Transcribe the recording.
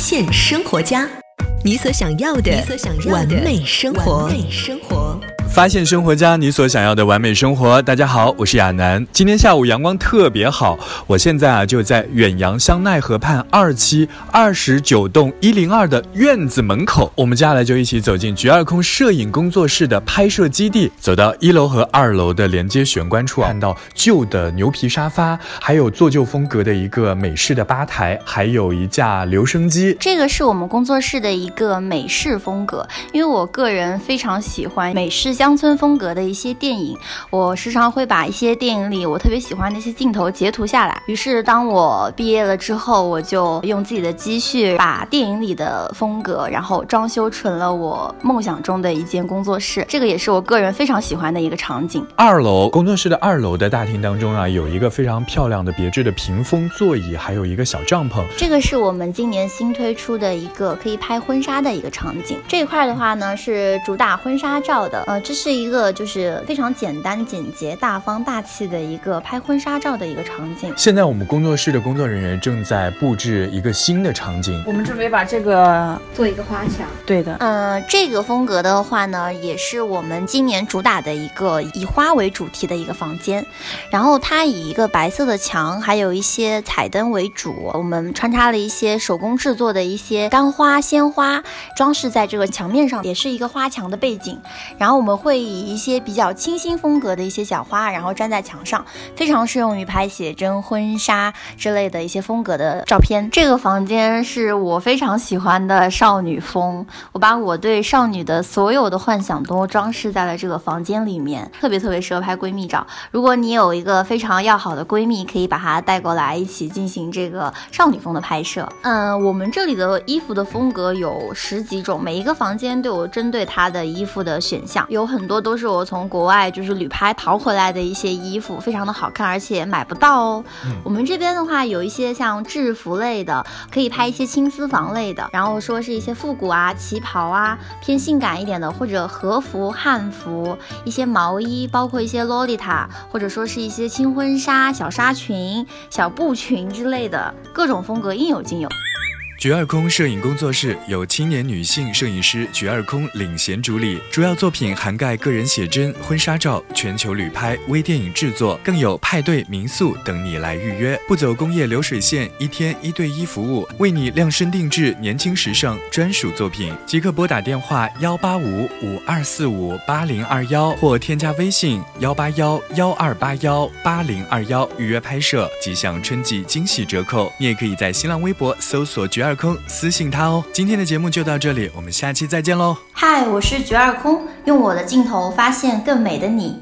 现生活家，你所想要的完美生活。发现生活家，你所想要的完美生活。大家好，我是亚楠。今天下午阳光特别好，我现在啊就在远洋香奈河畔二期二十九栋一零二的院子门口。我们接下来就一起走进菊二空摄影工作室的拍摄基地，走到一楼和二楼的连接玄关处，看到旧的牛皮沙发，还有做旧风格的一个美式的吧台，还有一架留声机。这个是我们工作室的一个美式风格，因为我个人非常喜欢美式香。乡村风格的一些电影，我时常会把一些电影里我特别喜欢的一些镜头截图下来。于是，当我毕业了之后，我就用自己的积蓄把电影里的风格，然后装修成了我梦想中的一间工作室。这个也是我个人非常喜欢的一个场景。二楼工作室的二楼的大厅当中啊，有一个非常漂亮的别致的屏风座椅，还有一个小帐篷。这个是我们今年新推出的一个可以拍婚纱的一个场景。这一块的话呢，是主打婚纱照的，呃。这是一个就是非常简单、简洁、大方、大气的一个拍婚纱照的一个场景。现在我们工作室的工作人员正在布置一个新的场景，我们准备把这个做一个花墙。对的，嗯，这个风格的话呢，也是我们今年主打的一个以花为主题的一个房间。然后它以一个白色的墙，还有一些彩灯为主，我们穿插了一些手工制作的一些干花、鲜花装饰在这个墙面上，也是一个花墙的背景。然后我们。会以一些比较清新风格的一些小花，然后粘在墙上，非常适用于拍写真、婚纱之类的一些风格的照片。这个房间是我非常喜欢的少女风，我把我对少女的所有的幻想都装饰在了这个房间里面，特别特别适合拍闺蜜照。如果你有一个非常要好的闺蜜，可以把她带过来一起进行这个少女风的拍摄。嗯，我们这里的衣服的风格有十几种，每一个房间都有针对它的衣服的选项，有。很多都是我从国外就是旅拍淘回来的一些衣服，非常的好看，而且买不到哦。我们这边的话有一些像制服类的，可以拍一些轻私房类的，然后说是一些复古啊、旗袍啊，偏性感一点的，或者和服、汉服，一些毛衣，包括一些洛丽塔，或者说是一些轻婚纱、小纱裙、小布裙之类的，各种风格应有尽有。菊二空摄影工作室由青年女性摄影师菊二空领衔主理，主要作品涵盖个人写真、婚纱照、全球旅拍、微电影制作，更有派对、民宿等你来预约，不走工业流水线，一天一对一服务，为你量身定制年轻时尚专属作品，即刻拨打电话幺八五五二四五八零二幺或添加微信幺八幺幺二八幺八零二幺预约拍摄，即享春季惊喜折扣。你也可以在新浪微博搜索菊二。二空私信他哦。今天的节目就到这里，我们下期再见喽。嗨，我是绝二空，用我的镜头发现更美的你。